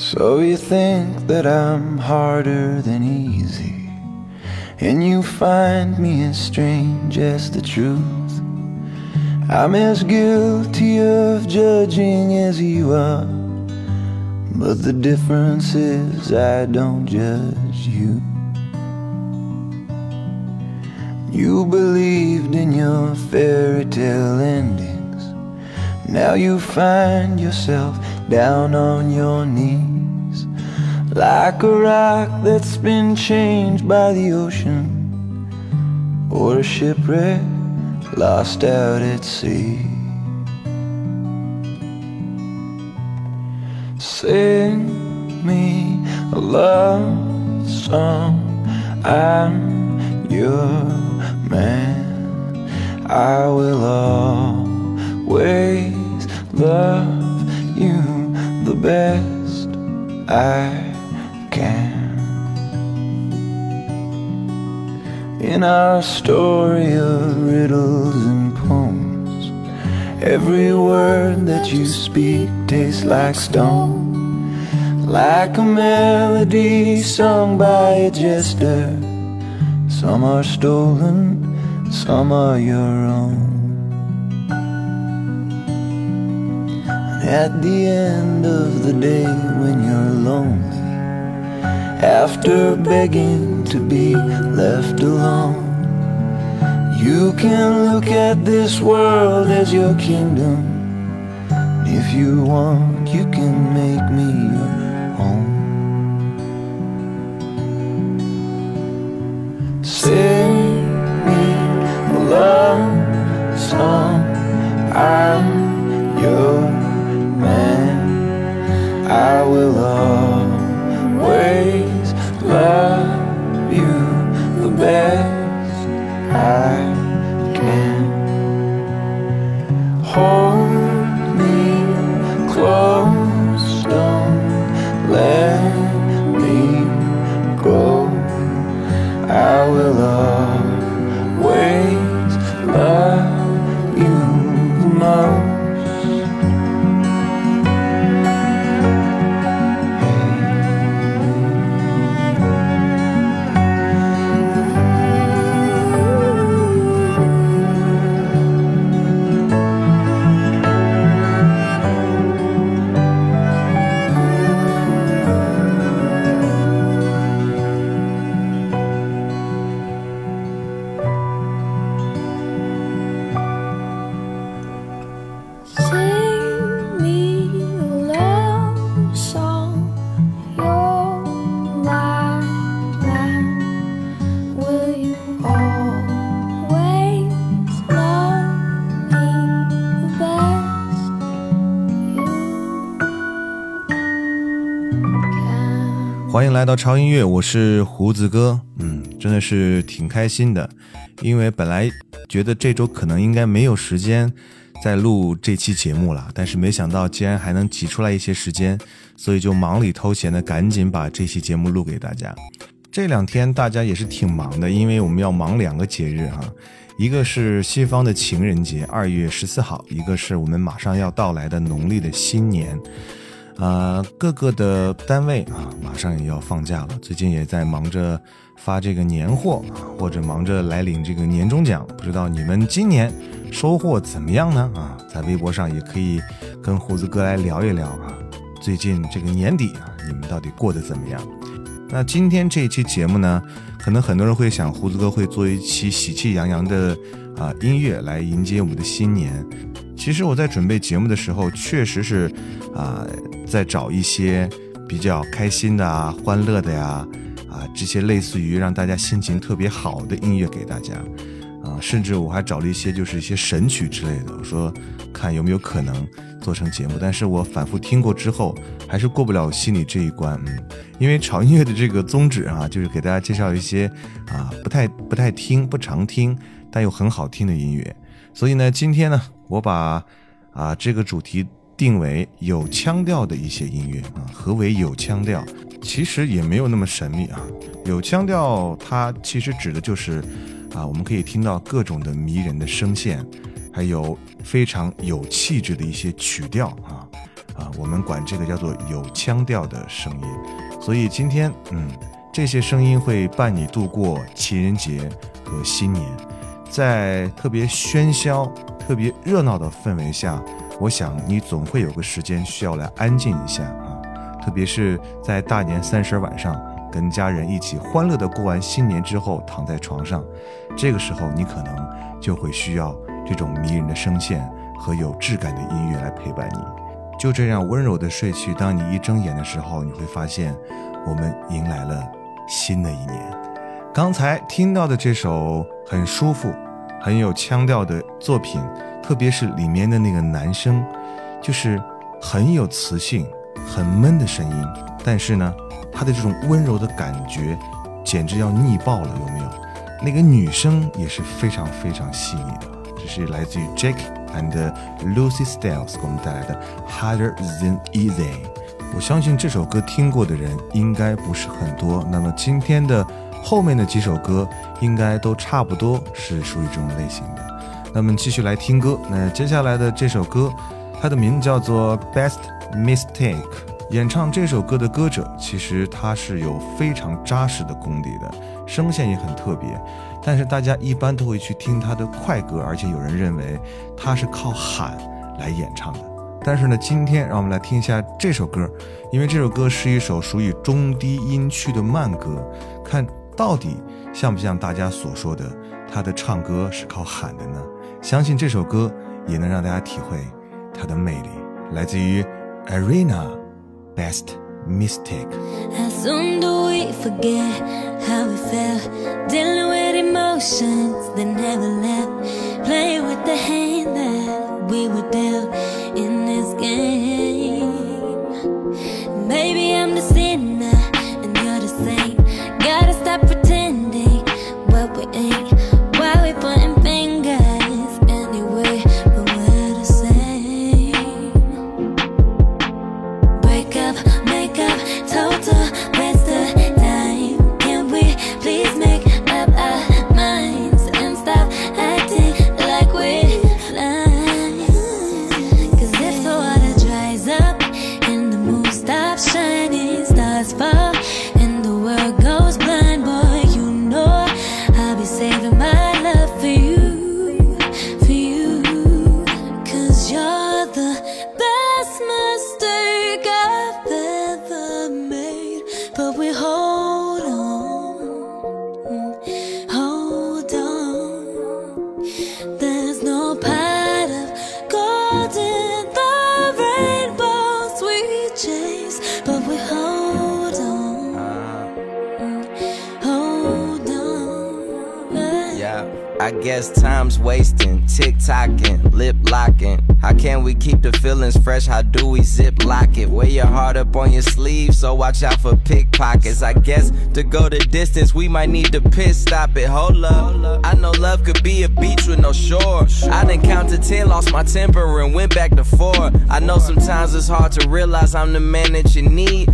So you think that I'm harder than easy, and you find me as strange as the truth. I'm as guilty of judging as you are, but the difference is I don't judge you. You believed in your fairy tale endings. Now you find yourself down on your knees. Like a rock that's been changed by the ocean Or a shipwreck lost out at sea. Sing me a love song. I'm your man. I will always love you the best I In our story of riddles and poems, every word that you speak tastes like stone. Like a melody sung by a jester. Some are stolen, some are your own. At the end of the day, when you're lonely after begging to be left alone. You can look at this world as your kingdom. If you want, you can make me your home. Sing me a love song. I'm your man. I will always love you the best I can. Hold me close, don't let me go. I will always love 来到超音乐，我是胡子哥。嗯，真的是挺开心的，因为本来觉得这周可能应该没有时间再录这期节目了，但是没想到竟然还能挤出来一些时间，所以就忙里偷闲的赶紧把这期节目录给大家。这两天大家也是挺忙的，因为我们要忙两个节日哈，一个是西方的情人节，二月十四号；一个是我们马上要到来的农历的新年。呃，各个的单位啊，马上也要放假了，最近也在忙着发这个年货啊，或者忙着来领这个年终奖。不知道你们今年收获怎么样呢？啊，在微博上也可以跟胡子哥来聊一聊啊。最近这个年底啊，你们到底过得怎么样？那今天这一期节目呢，可能很多人会想，胡子哥会做一期喜气洋洋的啊音乐来迎接我们的新年。其实我在准备节目的时候，确实是啊。在找一些比较开心的啊、欢乐的呀，啊，这些类似于让大家心情特别好的音乐给大家，啊，甚至我还找了一些就是一些神曲之类的，我说看有没有可能做成节目。但是我反复听过之后，还是过不了心里这一关，嗯，因为潮音乐的这个宗旨啊，就是给大家介绍一些啊不太不太听、不常听但又很好听的音乐。所以呢，今天呢，我把啊这个主题。定为有腔调的一些音乐啊，何为有腔调？其实也没有那么神秘啊。有腔调，它其实指的就是啊，我们可以听到各种的迷人的声线，还有非常有气质的一些曲调啊啊，我们管这个叫做有腔调的声音。所以今天，嗯，这些声音会伴你度过情人节和新年，在特别喧嚣、特别热闹的氛围下。我想你总会有个时间需要来安静一下啊，特别是在大年三十晚上，跟家人一起欢乐的过完新年之后，躺在床上，这个时候你可能就会需要这种迷人的声线和有质感的音乐来陪伴你，就这样温柔的睡去。当你一睁眼的时候，你会发现，我们迎来了新的一年。刚才听到的这首很舒服、很有腔调的作品。特别是里面的那个男生，就是很有磁性、很闷的声音，但是呢，他的这种温柔的感觉，简直要腻爆了，有没有？那个女生也是非常非常细腻的，这是来自于 Jake and Lucy Styles 给我们带来的 Harder Than Easy。我相信这首歌听过的人应该不是很多，那么今天的后面的几首歌应该都差不多是属于这种类型的。那么继续来听歌。那接下来的这首歌，它的名字叫做《Best Mistake》。演唱这首歌的歌者，其实他是有非常扎实的功底的，声线也很特别。但是大家一般都会去听他的快歌，而且有人认为他是靠喊来演唱的。但是呢，今天让我们来听一下这首歌，因为这首歌是一首属于中低音区的慢歌，看到底像不像大家所说的他的唱歌是靠喊的呢？相信这首歌也能让大家体会它的魅力，来自于 Arena Best Mistake。How soon do we fresh? How do we zip lock it? Wear your heart up on your sleeve, so watch out for pickpockets. I guess to go the distance, we might need to pit stop it. Hold up, I know love could be a beach with no shore. I done counted 10, lost my temper, and went back to four. I know sometimes it's hard to realize I'm the man that you need.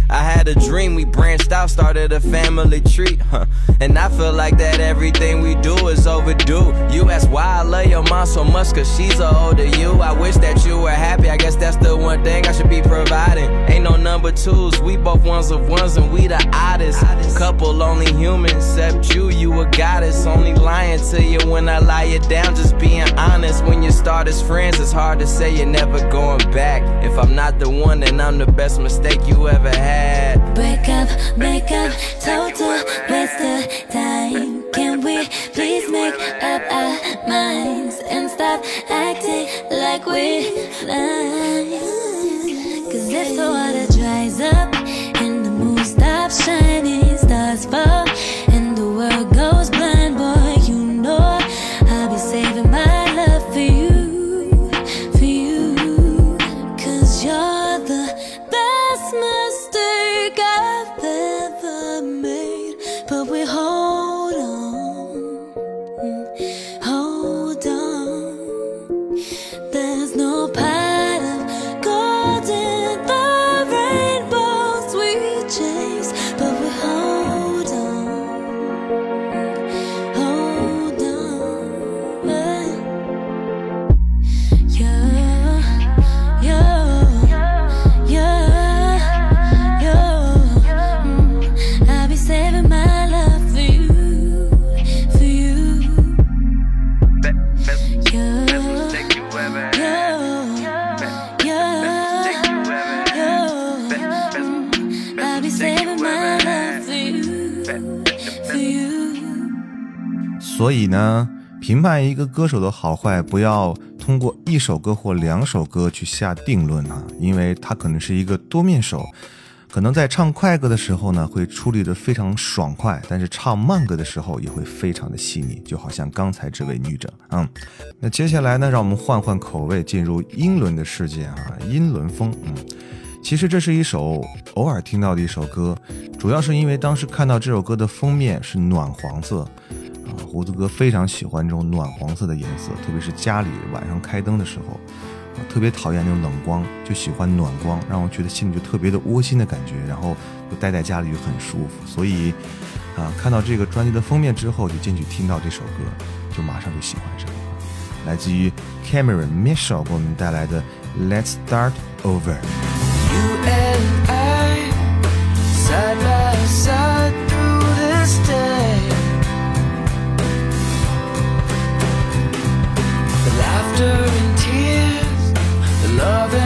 Had a dream, we branched out started a family tree, huh? And I feel like that everything we do is overdue. You ask why I love your mom so much, cause she's a older you. I wish that you were happy, I guess that's the one thing I should be providing. Ain't no number twos, we both ones of ones and we the oddest. Couple only humans, except you, you a goddess. Only lying to you when I lie you down, just being honest. When you start as friends, it's hard to say you're never going back. If I'm not the one, then I'm the best mistake you ever had. Break up, make up, total waste of time. Can we please make up our minds and stop acting like we're blind? Cause if the water dries up and the moon stops shining, stars fall 所以呢，评判一个歌手的好坏，不要通过一首歌或两首歌去下定论啊，因为他可能是一个多面手，可能在唱快歌的时候呢，会处理的非常爽快，但是唱慢歌的时候也会非常的细腻，就好像刚才这位女者，嗯，那接下来呢，让我们换换口味，进入英伦的世界啊，英伦风，嗯。其实这是一首偶尔听到的一首歌，主要是因为当时看到这首歌的封面是暖黄色，胡子哥非常喜欢这种暖黄色的颜色，特别是家里晚上开灯的时候，啊，特别讨厌那种冷光，就喜欢暖光，让我觉得心里就特别的窝心的感觉，然后就待在家里就很舒服。所以，啊，看到这个专辑的封面之后，就进去听到这首歌，就马上就喜欢上了。来自于 Cameron Mitchell 给我们带来的《Let's Start Over》。loving.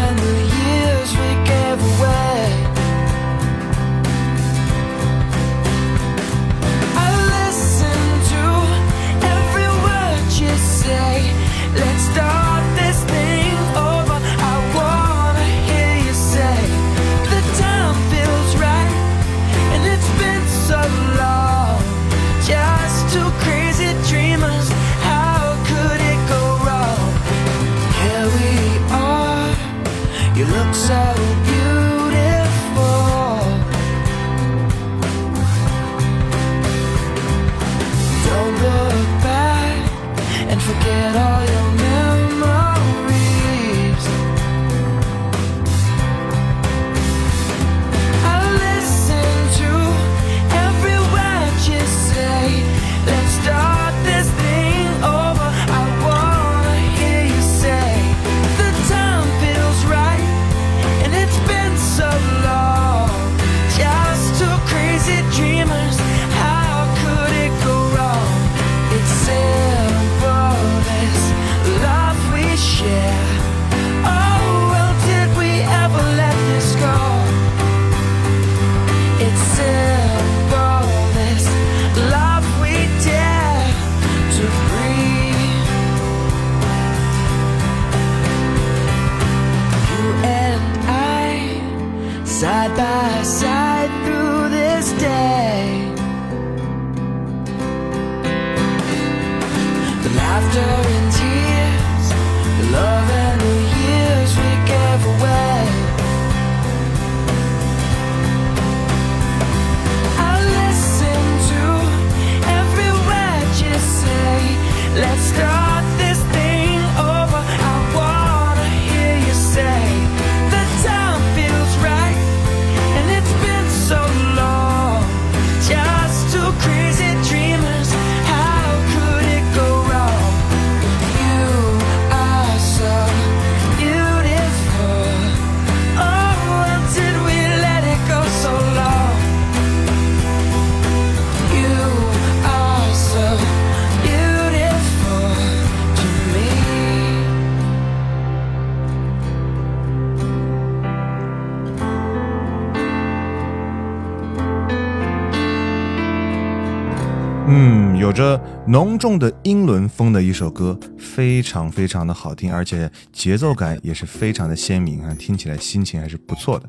有着浓重的英伦风的一首歌，非常非常的好听，而且节奏感也是非常的鲜明啊，听起来心情还是不错的。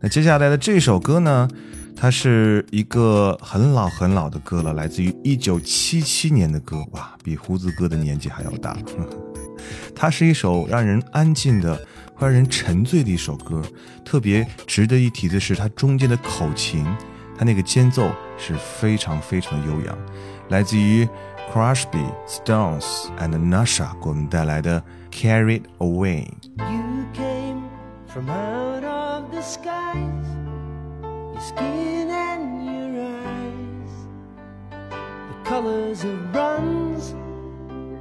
那接下来的这首歌呢，它是一个很老很老的歌了，来自于一九七七年的歌，哇，比胡子哥的年纪还要大。它是一首让人安静的、会让人沉醉的一首歌。特别值得一提的是，它中间的口琴，它那个间奏是非常非常的悠扬。来自于 Crosby, Stones and Nasha 给我们带来的《Carried Away》。 You came from out of the skies, your skin and your eyes, the colors of bronze,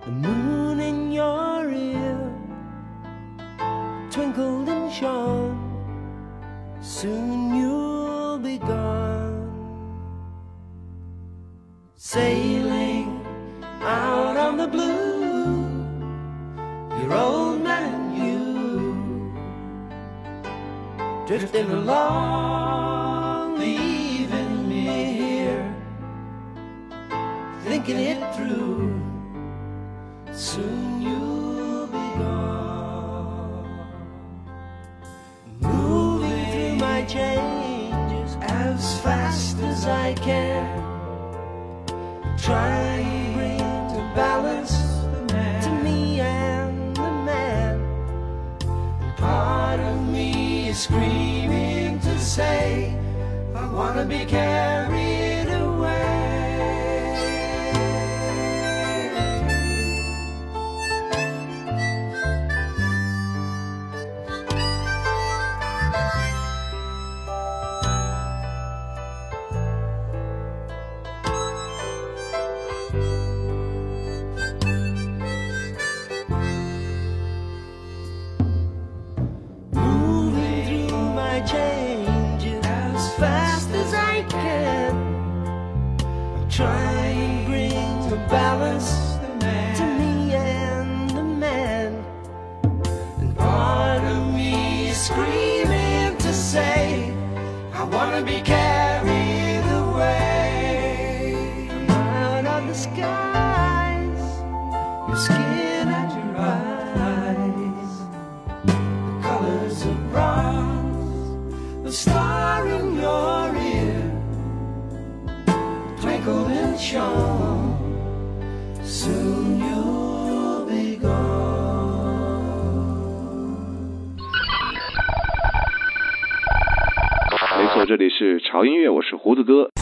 the moon in your ear, twinkled and shone. Soon you'll sailing out on the blue. Your old man you drifting along, leaving me here, thinking it through. Soon you'll be gone, moving through my changes as fast as I can. Trying to balance to me and the man. And part of me is screaming to say, I wanna be carried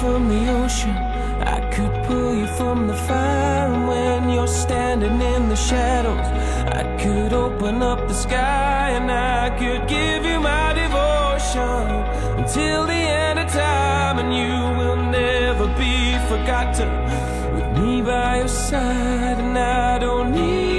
From the ocean. I could pull you from the fire. And when you're standing in the shadows, I could open up the sky and I could give you my devotion until the end of time. And you will never be forgotten with me by your side. And I don't need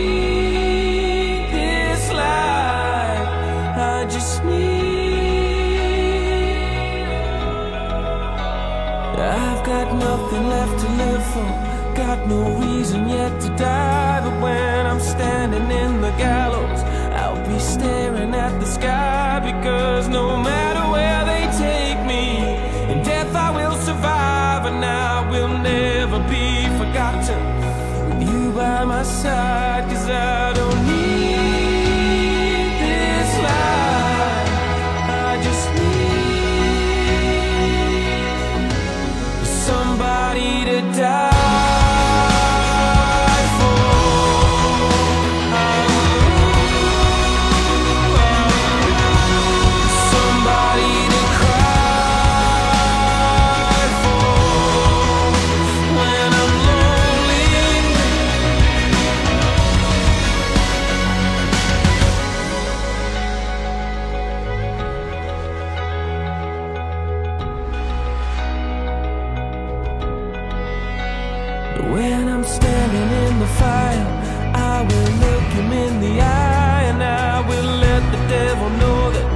nothing left to live for. Got no reason yet to die. But when I'm standing in the gallows, I'll be staring at the sky. When I'm standing in the fire, I will look him in the eye and I will let the devil know that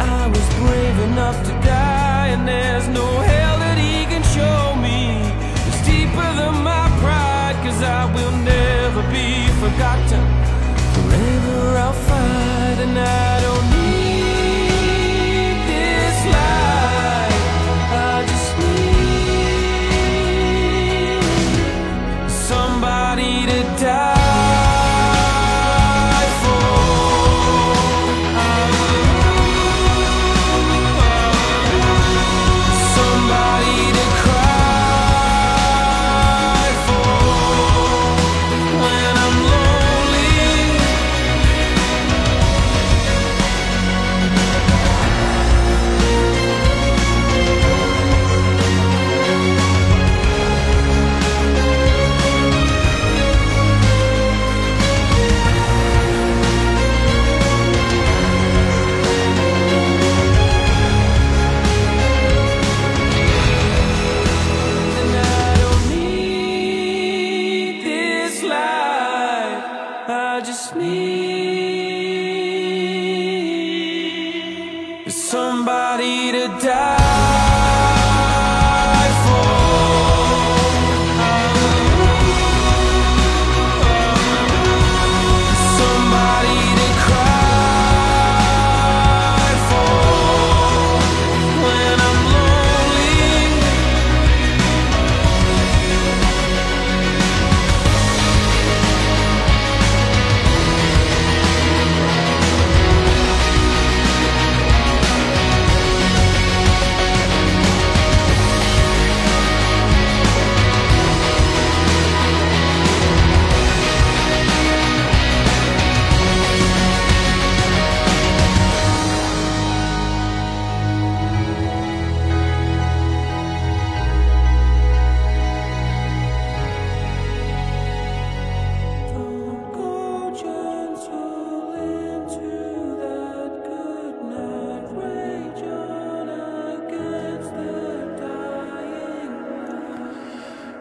I was brave enough to die. And there's no hell that he can show me. It's deeper than my pride, cause I will never be forgotten. Forever I'll fight and I somebody to die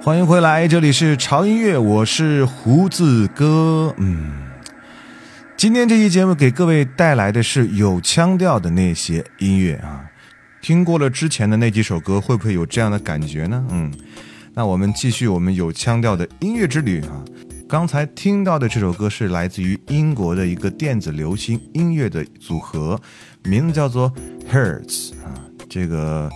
欢迎回来，这里是潮音乐，我是胡子哥。嗯，今天这期节目给各位带来的是有腔调的那些音乐啊。听过了之前的那几首歌，会不会有这样的感觉呢？嗯，那我们继续我们有腔调的音乐之旅啊。刚才听到的这首歌是来自于英国的一个电子流行音乐的组合，名字叫做 Hertz 啊。这个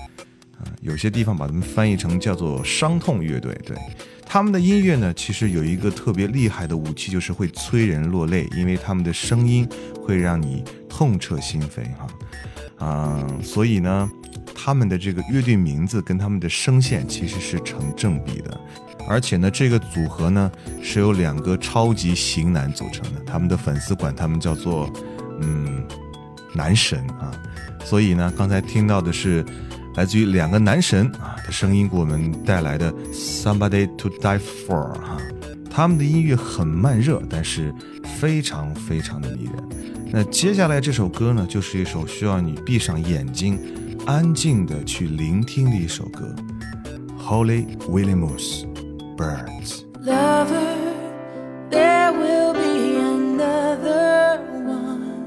有些地方把它们翻译成叫做伤痛乐队。对，他们的音乐呢，其实有一个特别厉害的武器，就是会催人落泪，因为他们的声音会让你痛彻心扉哈。嗯、所以呢，他们的这个乐队名字跟他们的声线其实是成正比的。而且呢，这个组合呢是由两个超级型男组成的，他们的粉丝管他们叫做嗯男神啊。所以呢，刚才听到的是来自于两个男神啊的声音给我们带来的《Somebody to Die For》哈、他们的音乐很慢热，但是非常非常的迷人。那接下来这首歌呢，就是一首需要你闭上眼睛，安静的去聆听的一首歌，《Holy Williams Birds》。Lover, there will be another one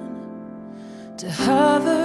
to hover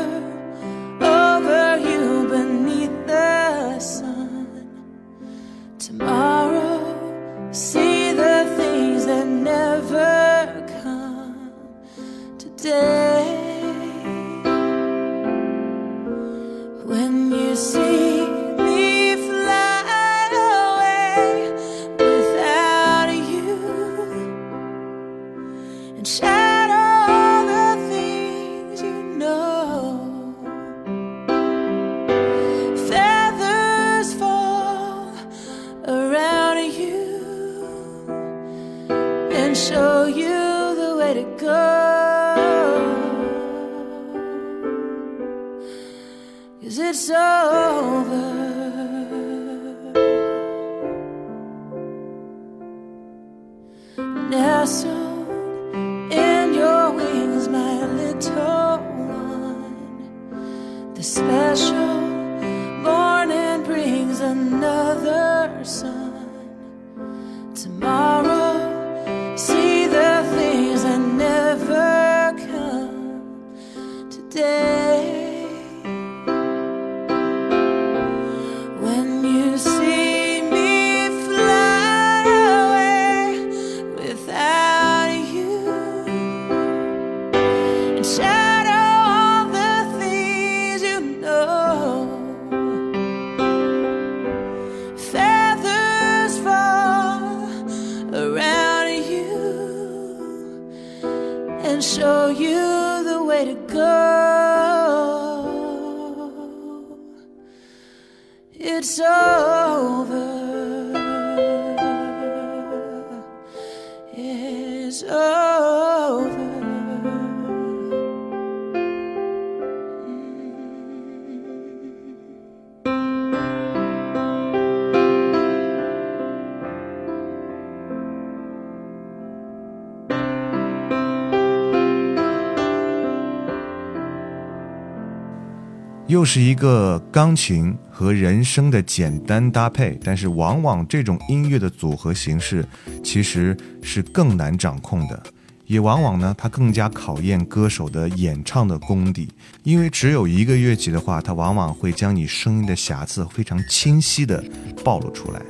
又是一个钢琴和人声的简单搭配，但是往往这种音乐的组合形式其实是更难掌控的，也往往呢，它更加考验歌手的演唱的功底，因为只有一个乐器的话，它往往会将你声音的瑕疵非常清晰的暴露出来，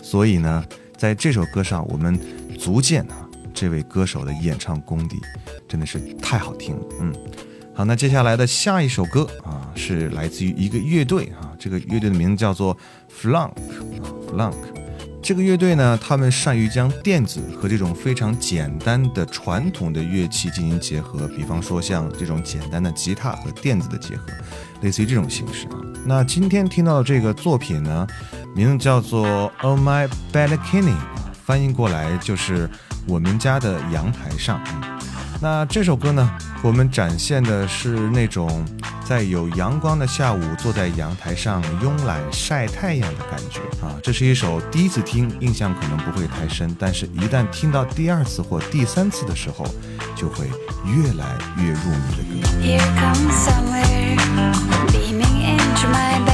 所以呢，在这首歌上，我们足见啊，这位歌手的演唱功底真的是太好听了，嗯。好，那接下来的下一首歌啊，是来自于一个乐队啊，这个乐队的名字叫做 Flunk 啊，Flunk。这个乐队呢，他们善于将电子和这种非常简单的传统的乐器进行结合，比方说像这种简单的吉他和电子的结合，类似于这种形式啊。那今天听到的这个作品呢，名字叫做 On My Balcony，翻译过来就是我们家的阳台上。嗯那这首歌呢，我们展现的是那种在有阳光的下午，坐在阳台上慵懒晒太阳的感觉啊。这是一首第一次听印象可能不会太深，但是一旦听到第二次或第三次的时候，就会越来越入迷的歌。Here comes summer, beaming into my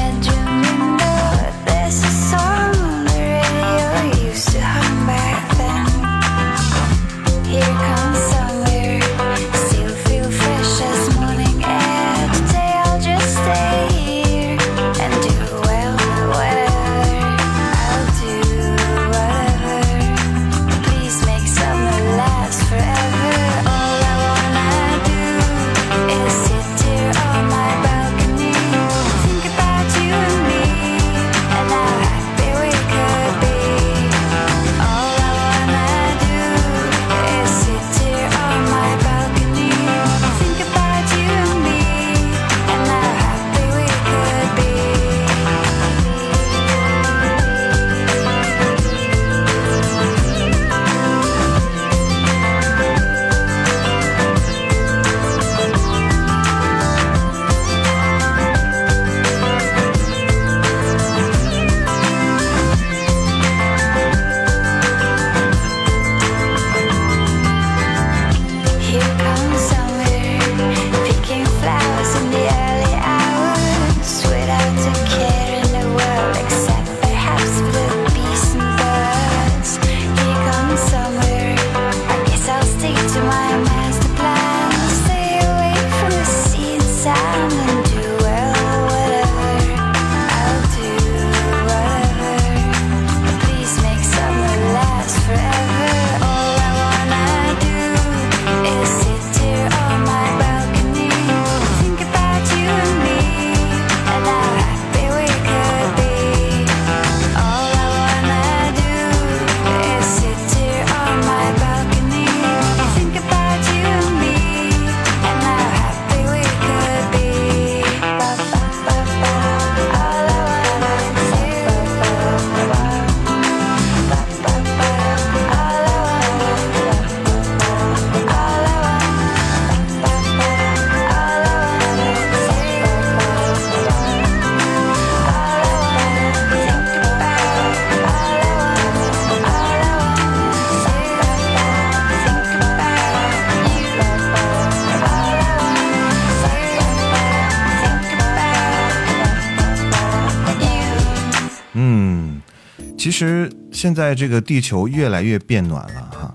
其实现在这个地球越来越变暖了哈，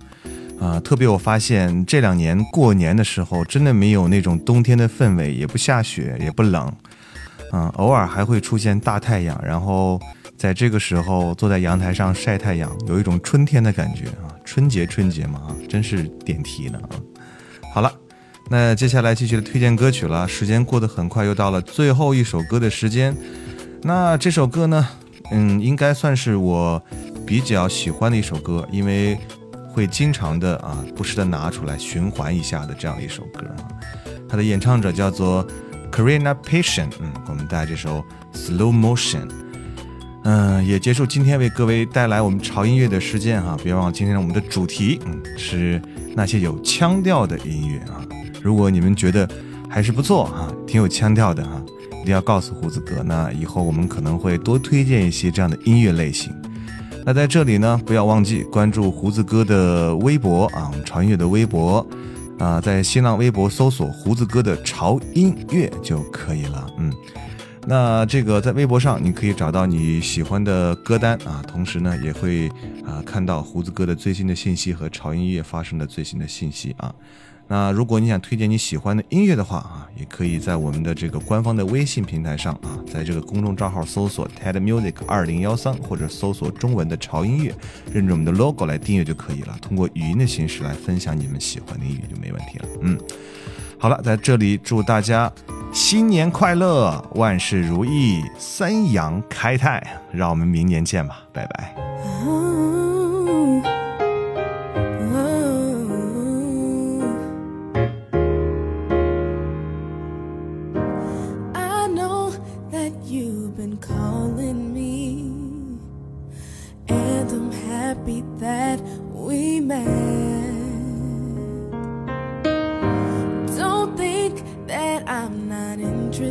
啊，特别我发现这两年过年的时候，真的没有那种冬天的氛围，也不下雪，也不冷，嗯，偶尔还会出现大太阳，然后在这个时候坐在阳台上晒太阳，有一种春天的感觉啊，春节春节嘛啊，真是点题呢啊。好了，那接下来继续的推荐歌曲了，时间过得很快，又到了最后一首歌的时间。那这首歌呢，嗯，应该算是我比较喜欢的一首歌，因为会经常的啊，不时的拿出来循环一下的这样一首歌啊。它的演唱者叫做 Karina Passion，嗯，我们带来这首 Slow Motion。嗯，也结束今天为各位带来我们潮音乐的时间哈、别忘了今天我们的主题，嗯，是那些有腔调的音乐啊。如果你们觉得还是不错哈、挺有腔调的哈、一定要告诉胡子哥，那以后我们可能会多推荐一些这样的音乐类型。那在这里呢，不要忘记关注胡子哥的微博啊，我们潮音乐的微博啊，在新浪微博搜索胡子哥的潮音乐就可以了。嗯，那这个在微博上你可以找到你喜欢的歌单啊，同时呢也会啊看到胡子哥的最新的信息和潮音乐发生的最新的信息啊。那如果你想推荐你喜欢的音乐的话啊，也可以在我们的这个官方的微信平台上啊，在这个公众账号搜索 TED Music 二零幺三，或者搜索中文的潮音乐，认准我们的 logo 来订阅就可以了。通过语音的形式来分享你们喜欢的音乐就没问题了。嗯，好了，在这里祝大家新年快乐，万事如意，三阳开泰。让我们明年见吧，拜拜。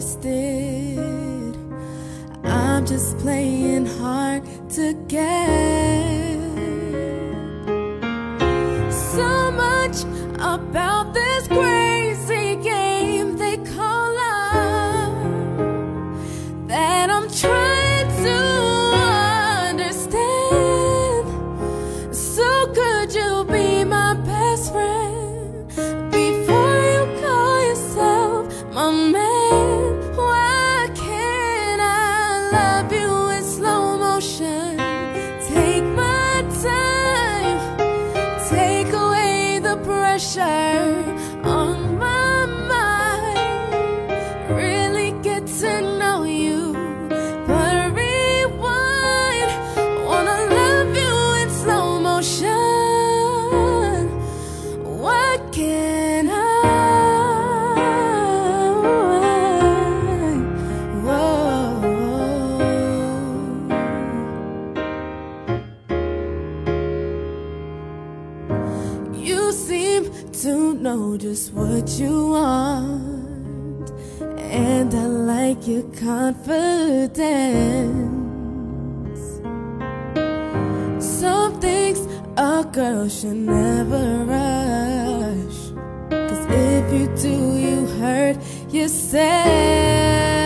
Interested. I'm just playing hard to get. So much about and I like your confidence. Some things a girl should never rush. Cause if you do, you hurt yourself.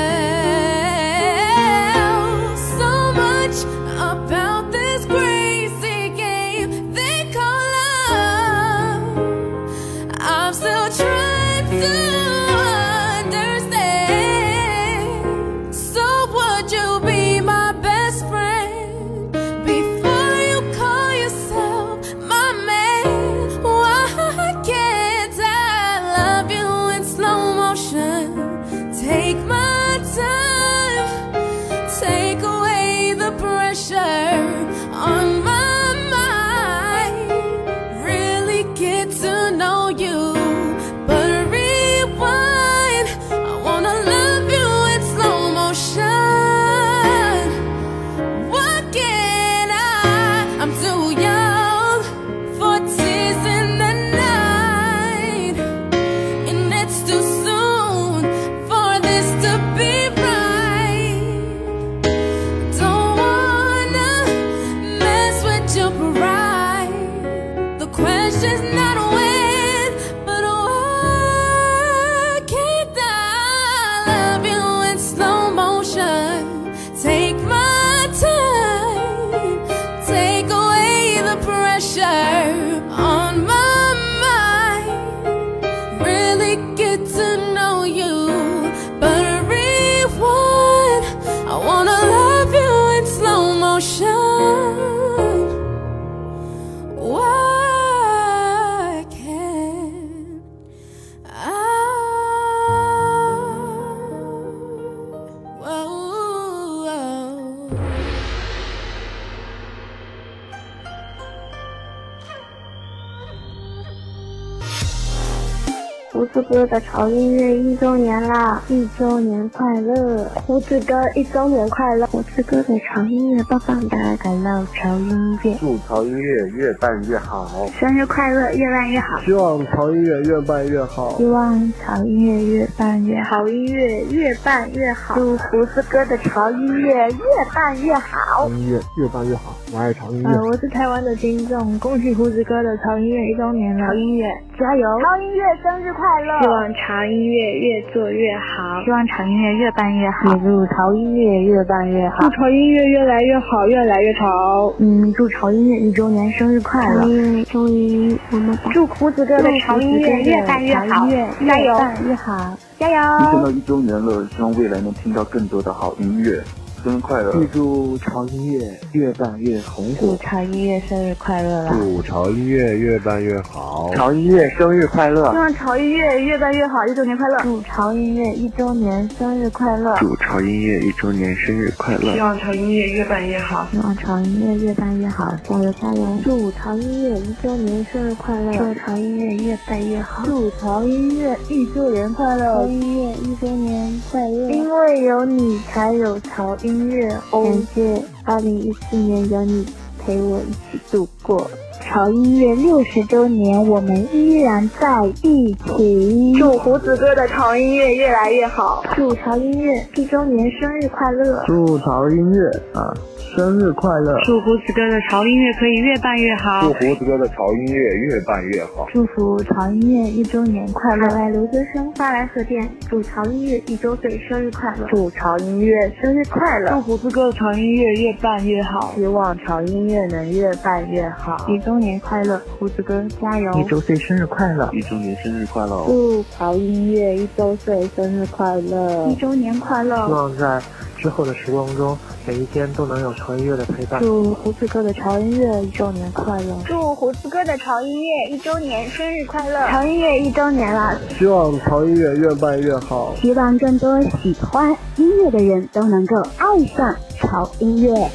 的潮音乐一周年啦！一周年快乐！胡子哥一周年快乐！胡子哥的潮音乐播放的快乐潮音乐，祝潮音乐越办越好，生日快乐，越办越好！希望潮音乐越办越好希。望潮音乐越办越好，潮音乐越办越好！祝胡子哥的潮音乐越办越好！音乐越办越好，我爱潮音乐。呃，我是台湾的听众，恭喜胡子哥的潮音乐一周年了！潮音乐加油！潮音乐生日快乐！希望潮音乐越做越好，希望潮音乐越办越好，也祝潮音乐越办越好，祝潮音乐越来越好，越来越潮。嗯，祝潮音乐一周年生日快乐！终于我们祝胡子哥的潮音乐越办越好，加油！越办越好，加油！一天到一周年了，希望未来能听到更多的好音乐。生日快乐！预祝潮音乐越办越红火祝，潮音乐生日快乐啦！祝潮音乐越办越好。潮音乐生日快乐！希望潮音乐越办越好，一周年快乐！祝潮音乐一周年生日快乐！祝潮音乐一周年生日快乐！希望潮音乐越办越好，希望潮音乐越办越好，加油加油！祝潮音乐一周年生日快乐！祝潮音乐越办越好！祝潮音乐一周年快乐！潮音乐一周年快乐！因为有你才有潮音乐哦！感谢二零一四年有你陪我一起度过。潮音乐六十周年，我们依然在一起。祝胡子哥的潮音乐越来越好，祝潮音乐一周年生日快乐！祝潮音乐啊，生日快乐！祝胡子哥的潮音乐可以越办越好祝，胡子哥的潮音乐越办越好。祝福潮音乐一周年快乐！来留学生发来贺电，祝潮音乐一周岁生日快乐！祝潮音乐生日快乐！祝胡子哥的潮音乐越办越好，希望潮音乐能越办越好！一周年快乐，胡子哥加油！一周岁生日快乐！一周年生日快乐哦！祝潮音乐一周岁生日快乐！一周年快乐！希望在之后的时光中，每一天都能有潮音乐的陪伴。祝胡子哥的潮音乐一周年快乐！祝胡子哥的潮音乐一周年生日快乐！潮音乐一周年了，希望潮音乐越办越好。希望更多喜欢音乐的人都能够爱上潮音乐。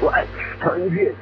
我爱潮音乐，